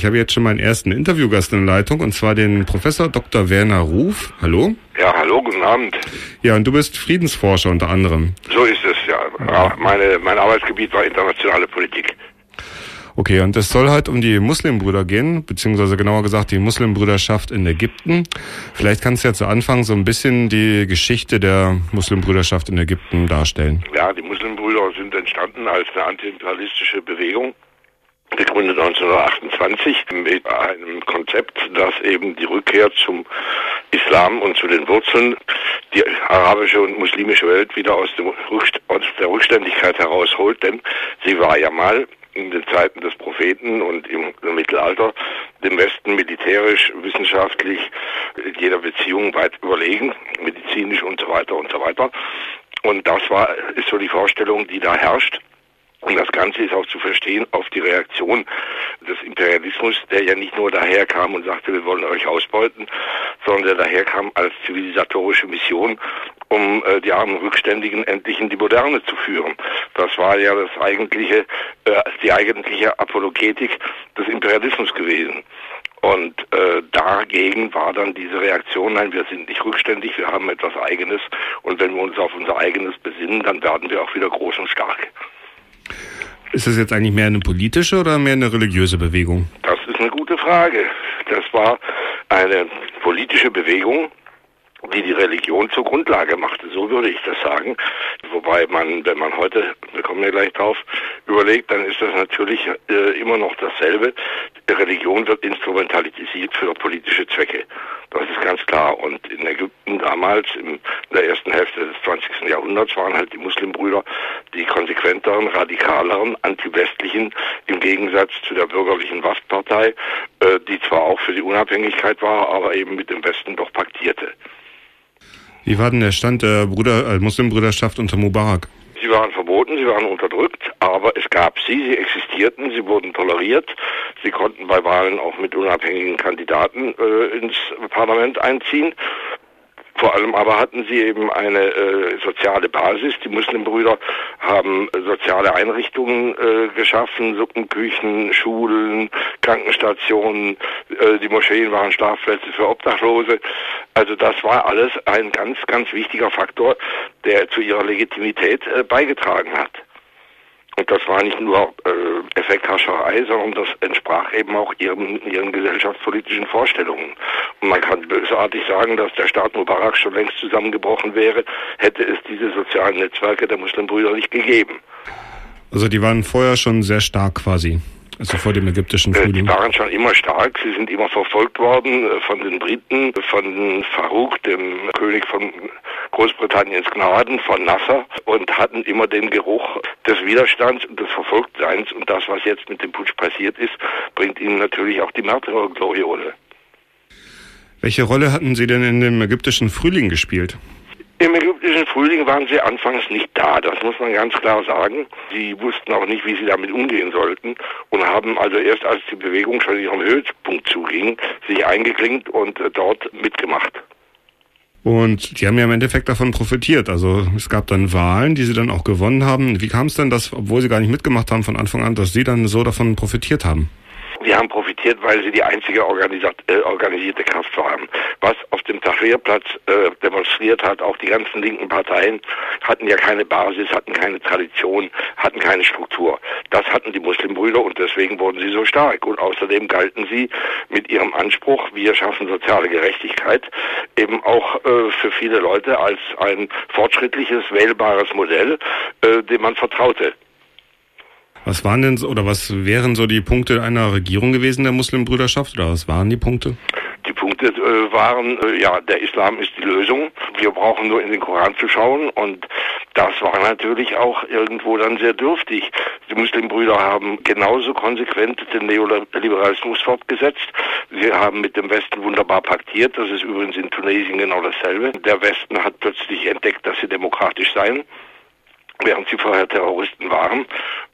Ich habe jetzt schon meinen ersten Interviewgast in Leitung und zwar den Professor Dr. Werner Ruf. Hallo. Ja, hallo, guten Abend. Ja, und du bist Friedensforscher unter anderem. So ist es, ja. Meine, mein Arbeitsgebiet war internationale Politik. Okay, und es soll halt um die Muslimbrüder gehen, beziehungsweise genauer gesagt die Muslimbrüderschaft in Ägypten. Vielleicht kannst du ja zu Anfang so ein bisschen die Geschichte der Muslimbrüderschaft in Ägypten darstellen. Ja, die Muslimbrüder sind entstanden als eine antiimperialistische Bewegung gegründet 1928 mit einem Konzept, das eben die Rückkehr zum Islam und zu den Wurzeln die arabische und muslimische Welt wieder aus, Rückst aus der Rückständigkeit herausholt, denn sie war ja mal in den Zeiten des Propheten und im Mittelalter dem Westen militärisch, wissenschaftlich, in jeder Beziehung weit überlegen, medizinisch und so weiter und so weiter. Und das war, ist so die Vorstellung, die da herrscht. Und das Ganze ist auch zu verstehen auf die Reaktion des Imperialismus, der ja nicht nur daherkam und sagte, wir wollen euch ausbeuten, sondern der daherkam als zivilisatorische Mission, um äh, die armen Rückständigen endlich in die Moderne zu führen. Das war ja das eigentliche, äh, die eigentliche Apologetik des Imperialismus gewesen. Und äh, dagegen war dann diese Reaktion, nein, wir sind nicht rückständig, wir haben etwas Eigenes. Und wenn wir uns auf unser Eigenes besinnen, dann werden wir auch wieder groß und stark. Ist das jetzt eigentlich mehr eine politische oder mehr eine religiöse Bewegung? Das ist eine gute Frage. Das war eine politische Bewegung, die die Religion zur Grundlage machte. So würde ich das sagen. Wobei man, wenn man heute, wir kommen ja gleich drauf, überlegt, dann ist das natürlich äh, immer noch dasselbe. Religion wird instrumentalisiert für politische Zwecke. Das ist ganz klar. Und in Ägypten damals, in der ersten Hälfte des 20. Jahrhunderts, waren halt die Muslimbrüder die konsequenteren, radikaleren, antiwestlichen, im Gegensatz zu der bürgerlichen Waffenpartei, äh, die zwar auch für die Unabhängigkeit war, aber eben mit dem Westen doch paktierte. Wie war denn der Stand der Bruder, äh, Muslimbrüderschaft unter Mubarak? Sie waren verboten, sie waren unterdrückt, aber es gab sie, sie existierten, sie wurden toleriert, sie konnten bei Wahlen auch mit unabhängigen Kandidaten äh, ins Parlament einziehen vor allem aber hatten sie eben eine äh, soziale Basis. Die Muslimbrüder haben äh, soziale Einrichtungen äh, geschaffen, Suppenküchen, Schulen, Krankenstationen, äh, die Moscheen waren Schlafplätze für Obdachlose. Also das war alles ein ganz, ganz wichtiger Faktor, der zu ihrer Legitimität äh, beigetragen hat. Und das war nicht nur äh, Effekthascherei, sondern das entsprach eben auch ihren, ihren gesellschaftspolitischen Vorstellungen. Und man kann bösartig sagen, dass der Staat Mubarak schon längst zusammengebrochen wäre, hätte es diese sozialen Netzwerke der Muslimbrüder nicht gegeben. Also die waren vorher schon sehr stark quasi. Also vor dem ägyptischen Äh, Frühling. Die waren schon immer stark, sie sind immer verfolgt worden äh, von den Briten, von Farouk, dem König von Großbritanniens Gnaden, von Nasser und hatten immer den Geruch des Widerstands und des Verfolgtseins und das, was jetzt mit dem Putsch passiert ist, bringt ihnen natürlich auch die Märtyrergloriole. Welche Rolle hatten Sie denn in dem ägyptischen Frühling gespielt? Im ägyptischen Frühling waren sie anfangs nicht da, das muss man ganz klar sagen. Sie wussten auch nicht, wie sie damit umgehen sollten und haben also erst als die Bewegung schon ihrem Höhepunkt zuging, sich eingeklinkt und äh, dort mitgemacht. Und die haben ja im Endeffekt davon profitiert. Also es gab dann Wahlen, die sie dann auch gewonnen haben. Wie kam es denn, dass, obwohl sie gar nicht mitgemacht haben von Anfang an, dass sie dann so davon profitiert haben? Sie haben profitiert, weil sie die einzige äh, organisierte Kraft waren. Was auf dem Tahrirplatz äh, demonstriert hat, auch die ganzen linken Parteien hatten ja keine Basis, hatten keine Tradition, hatten keine Struktur. Das hatten die Muslimbrüder und deswegen wurden sie so stark. Und außerdem galten sie mit ihrem Anspruch, wir schaffen soziale Gerechtigkeit, eben auch äh, für viele Leute als ein fortschrittliches, wählbares Modell, äh, dem man vertraute. Was waren denn oder was wären so die Punkte einer Regierung gewesen der Muslimbrüderschaft? Oder was waren die Punkte? Die Punkte äh, waren, äh, ja, der Islam ist die Lösung. Wir brauchen nur in den Koran zu schauen und das war natürlich auch irgendwo dann sehr dürftig. Die Muslimbrüder haben genauso konsequent den Neoliberalismus fortgesetzt. Sie haben mit dem Westen wunderbar paktiert. Das ist übrigens in Tunesien genau dasselbe. Der Westen hat plötzlich entdeckt, dass sie demokratisch seien während sie vorher Terroristen waren.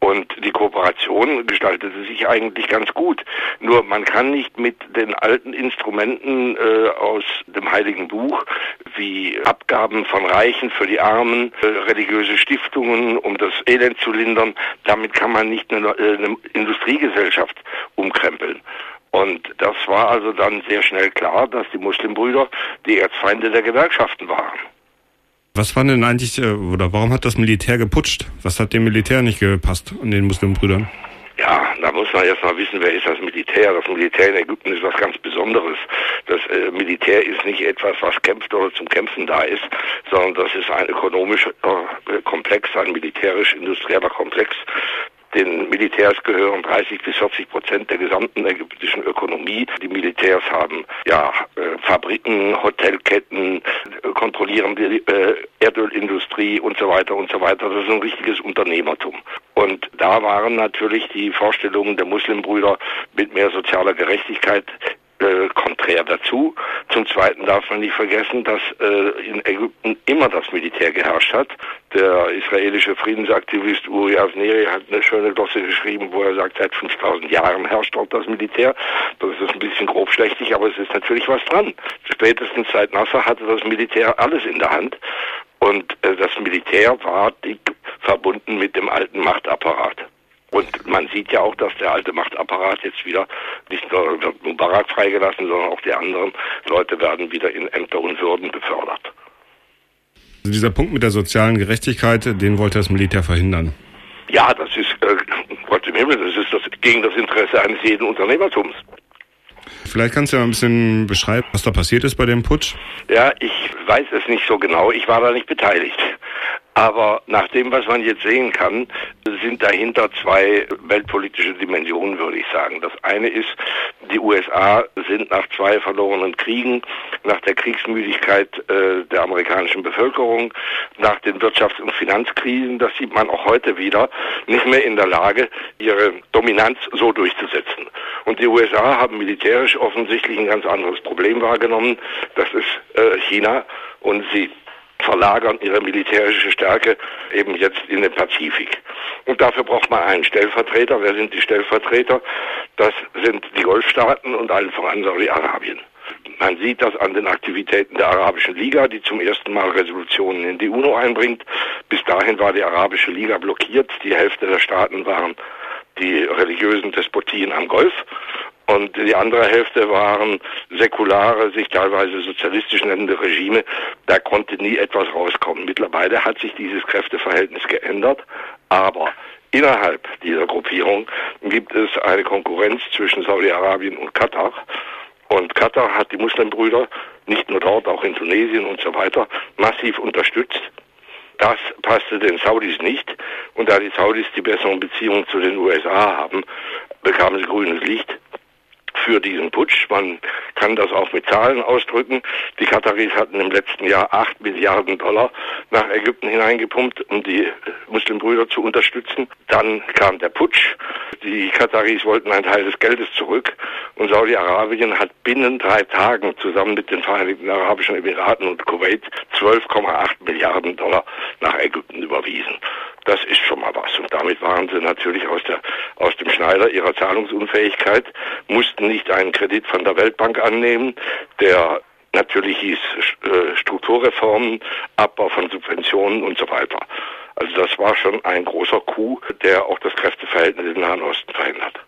Und die Kooperation gestaltete sich eigentlich ganz gut. Nur man kann nicht mit den alten Instrumenten äh, aus dem Heiligen Buch wie Abgaben von Reichen für die Armen, äh, religiöse Stiftungen, um das Elend zu lindern, damit kann man nicht eine, äh, eine Industriegesellschaft umkrempeln. Und das war also dann sehr schnell klar, dass die Muslimbrüder die Erzfeinde der Gewerkschaften waren. Was war denn eigentlich, äh, oder warum hat das Militär geputscht? Was hat dem Militär nicht gepasst an den Muslimbrüdern? Ja, da muss man erst mal wissen, wer ist das Militär. Das Militär in Ägypten ist was ganz Besonderes. Das äh, Militär ist nicht etwas, was kämpft oder zum Kämpfen da ist, sondern das ist ein ökonomischer äh, Komplex, ein militärisch-industrieller Komplex, den Militärs gehören 30 bis 40 Prozent der gesamten ägyptischen Ökonomie. Die Militärs haben ja äh, Fabriken, Hotelketten, kontrollieren die äh, Erdölindustrie und so weiter und so weiter. Das ist ein richtiges Unternehmertum. Und da waren natürlich die Vorstellungen der Muslimbrüder mit mehr sozialer Gerechtigkeit äh, konträr dazu. Zum Zweiten darf man nicht vergessen, dass äh, in Ägypten immer das Militär geherrscht hat. Der israelische Friedensaktivist Uri Avneri hat eine schöne Glosse geschrieben, wo er sagt, seit 5000 Jahren herrscht dort das Militär. Das ist ein bisschen grobschlächtig, aber es ist natürlich was dran. Spätestens seit Nasser hatte das Militär alles in der Hand. Und äh, das Militär war dick verbunden mit dem alten Machtapparat. Und man sieht ja auch, dass der alte Machtapparat jetzt wieder nicht nur wird Mubarak freigelassen, sondern auch die anderen Leute werden wieder in Ämter und Würden befördert. Also dieser Punkt mit der sozialen Gerechtigkeit, den wollte das Militär verhindern. Ja, das ist, äh, Gott im Himmel, das ist das, gegen das Interesse eines jeden Unternehmertums. Vielleicht kannst du ja ein bisschen beschreiben, was da passiert ist bei dem Putsch. Ja, ich weiß es nicht so genau. Ich war da nicht beteiligt. Aber nach dem, was man jetzt sehen kann, sind dahinter zwei weltpolitische Dimensionen, würde ich sagen. Das eine ist, die USA sind nach zwei verlorenen Kriegen, nach der Kriegsmüdigkeit äh, der amerikanischen Bevölkerung, nach den Wirtschafts- und Finanzkrisen, das sieht man auch heute wieder, nicht mehr in der Lage, ihre Dominanz so durchzusetzen. Und die USA haben militärisch offensichtlich ein ganz anderes Problem wahrgenommen. Das ist äh, China. Und sie verlagern ihre militärische Stärke eben jetzt in den Pazifik. Und dafür braucht man einen Stellvertreter. Wer sind die Stellvertreter? Das sind die Golfstaaten und allen voran Saudi-Arabien. Man sieht das an den Aktivitäten der Arabischen Liga, die zum ersten Mal Resolutionen in die UNO einbringt. Bis dahin war die Arabische Liga blockiert. Die Hälfte der Staaten waren die religiösen Despotien am Golf und die andere Hälfte waren säkulare, sich teilweise sozialistisch nennende Regime. Da konnte nie etwas rauskommen. Mittlerweile hat sich dieses Kräfteverhältnis geändert, aber innerhalb dieser Gruppierung gibt es eine Konkurrenz zwischen Saudi-Arabien und Katar. Und Katar hat die Muslimbrüder nicht nur dort, auch in Tunesien und so weiter massiv unterstützt. Das passte den Saudis nicht. Und da die Saudis die besseren Beziehungen zu den USA haben, bekamen sie grünes Licht für diesen Putsch. Man kann das auch mit Zahlen ausdrücken. Die Kataris hatten im letzten Jahr acht Milliarden Dollar nach Ägypten hineingepumpt, um die Muslimbrüder zu unterstützen. Dann kam der Putsch. Die Kataris wollten einen Teil des Geldes zurück und Saudi-Arabien hat binnen drei Tagen zusammen mit den Vereinigten Arabischen Emiraten und Kuwait 12,8 Milliarden Dollar nach Ägypten überwiesen. Das ist schon mal was. Und damit waren sie natürlich aus, der, aus dem Schneider ihrer Zahlungsunfähigkeit, mussten nicht einen Kredit von der Weltbank annehmen, der natürlich hieß äh, Strukturreformen, Abbau von Subventionen und so weiter. Also das war schon ein großer Coup, der auch das Kräfteverhältnis im Nahen Osten verändert.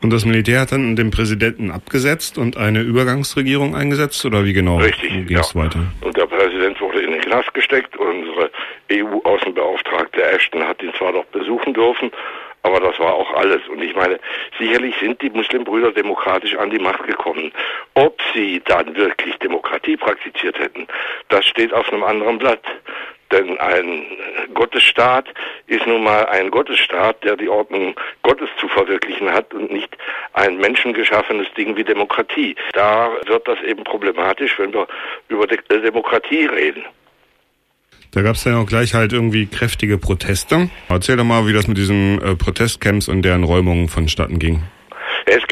Und das Militär hat dann den Präsidenten abgesetzt und eine Übergangsregierung eingesetzt oder wie genau Richtig, ging es ja. weiter? Und der Präsident wurde in den Knast gesteckt. Unsere EU-Außenbeauftragte Ashton hat ihn zwar doch besuchen dürfen, aber das war auch alles. Und ich meine, sicherlich sind die Muslimbrüder demokratisch an die Macht gekommen. Ob sie dann wirklich Demokratie praktiziert hätten, das steht auf einem anderen Blatt. Denn ein Gottesstaat ist nun mal ein Gottesstaat, der die Ordnung Gottes zu verwirklichen hat und nicht ein menschengeschaffenes Ding wie Demokratie. Da wird das eben problematisch, wenn wir über Demokratie reden. Da gab es dann auch gleich halt irgendwie kräftige Proteste. Erzähl doch mal, wie das mit diesen äh, Protestcamps und deren Räumungen vonstatten ging.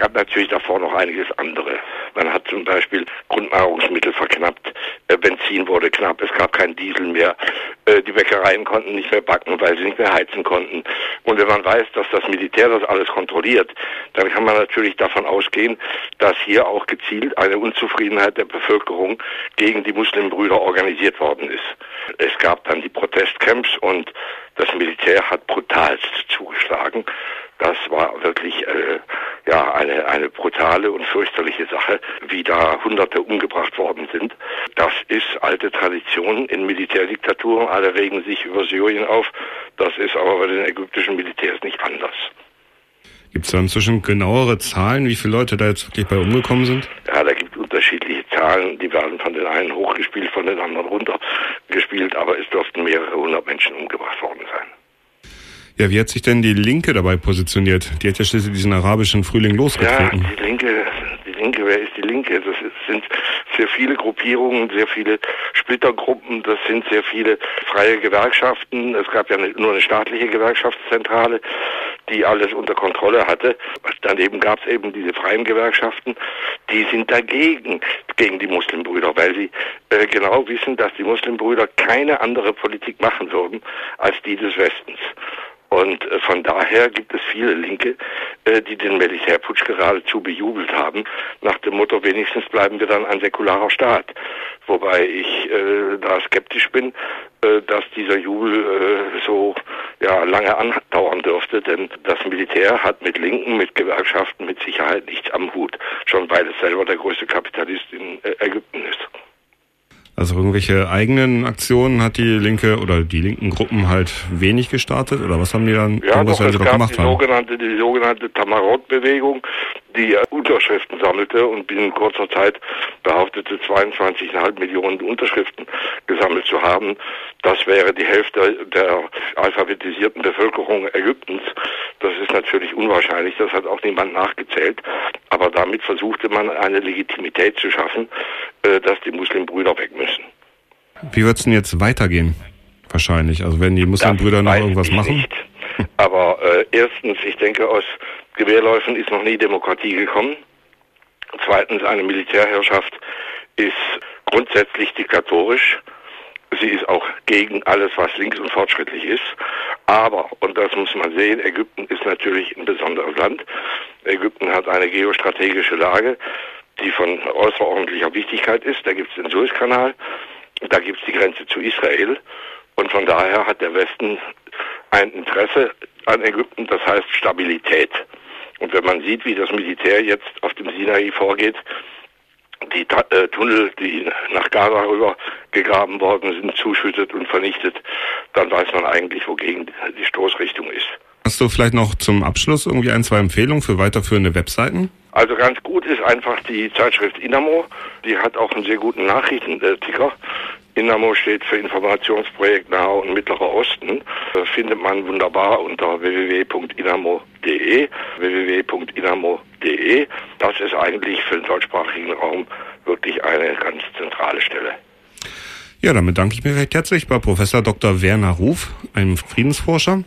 Gab natürlich davor noch einiges andere. Man hat zum Beispiel Grundnahrungsmittel verknappt, äh, Benzin wurde knapp, es gab kein Diesel mehr, äh, die Bäckereien konnten nicht mehr backen, weil sie nicht mehr heizen konnten. Und wenn man weiß, dass das Militär das alles kontrolliert, dann kann man natürlich davon ausgehen, dass hier auch gezielt eine Unzufriedenheit der Bevölkerung gegen die Muslimbrüder organisiert worden ist. Es gab dann die Protestcamps und das Militär hat brutalst zugeschlagen. Das war wirklich äh, ja eine eine brutale und fürchterliche Sache, wie da Hunderte umgebracht worden sind. Das ist alte Tradition in Militärdiktaturen. Alle regen sich über Syrien auf. Das ist aber bei den ägyptischen Militärs nicht anders. Gibt es da inzwischen genauere Zahlen, wie viele Leute da jetzt wirklich bei umgekommen sind? Ja, da gibt es unterschiedliche Zahlen. Die werden von den einen hochgespielt, von den anderen runtergespielt, aber es dürften mehrere hundert Menschen umgebracht worden sein. Ja, wie hat sich denn die Linke dabei positioniert? Die hat ja schließlich diesen arabischen Frühling losgetreten. Ja, die Linke, die Linke, wer ist die Linke? Das sind sehr viele Gruppierungen, sehr viele Splittergruppen, das sind sehr viele freie Gewerkschaften. Es gab ja nur eine staatliche Gewerkschaftszentrale, die alles unter Kontrolle hatte. Daneben gab es eben diese freien Gewerkschaften, die sind dagegen, gegen die Muslimbrüder, weil sie äh, genau wissen, dass die Muslimbrüder keine andere Politik machen würden als die des Westens. Und äh, von daher gibt es viele Linke, äh, die den Militärputsch geradezu bejubelt haben, nach dem Motto, wenigstens bleiben wir dann ein säkularer Staat. Wobei ich äh, da skeptisch bin, äh, dass dieser Jubel äh, so ja, lange andauern dürfte, denn das Militär hat mit Linken, mit Gewerkschaften mit Sicherheit nichts am Hut, schon weil es selber der größte Kapitalist in äh, Ägypten ist. Also irgendwelche eigenen Aktionen hat die linke oder die linken Gruppen halt wenig gestartet oder was haben die dann ja, doch, es gab gemacht die haben? sogenannte die sogenannte Tamarot-Bewegung, die Unterschriften sammelte und binnen kurzer Zeit behauptete 22,5 Millionen Unterschriften gesammelt zu haben. Das wäre die Hälfte der alphabetisierten Bevölkerung Ägyptens. Das ist natürlich unwahrscheinlich, das hat auch niemand nachgezählt. Aber damit versuchte man eine Legitimität zu schaffen, äh, dass die Muslimbrüder weg müssen. Wie wird es denn jetzt weitergehen? Wahrscheinlich. Also wenn die Muslimbrüder noch irgendwas machen? Nicht. Aber äh, erstens, ich denke, aus Gewehrläufen ist noch nie Demokratie gekommen. Zweitens, eine Militärherrschaft ist grundsätzlich diktatorisch. Sie ist auch gegen alles, was links und fortschrittlich ist. Aber, und das muss man sehen, Ägypten ist natürlich ein besonderes Land. Ägypten hat eine geostrategische Lage, die von außerordentlicher Wichtigkeit ist. Da gibt es den Suezkanal, da gibt es die Grenze zu Israel. Und von daher hat der Westen ein Interesse an Ägypten, das heißt Stabilität. Und wenn man sieht, wie das Militär jetzt auf dem Sinai vorgeht, die äh, Tunnel, die nach Gaza rüber gegraben worden sind, zuschüttet und vernichtet, dann weiß man eigentlich, wogegen die Stoßrichtung ist. Hast du vielleicht noch zum Abschluss irgendwie ein, zwei Empfehlungen für weiterführende Webseiten? Also ganz gut ist einfach die Zeitschrift Inamo. Die hat auch einen sehr guten Nachrichtenticker. Inamo steht für Informationsprojekt Nahe und Mittlerer Osten. Das findet man wunderbar unter www.inamo.de. www.inamo.de. Das ist eigentlich für den deutschsprachigen Raum wirklich eine ganz zentrale Stelle. Ja, damit danke ich mir recht herzlich bei Professor Dr. Werner Ruf, einem Friedensforscher.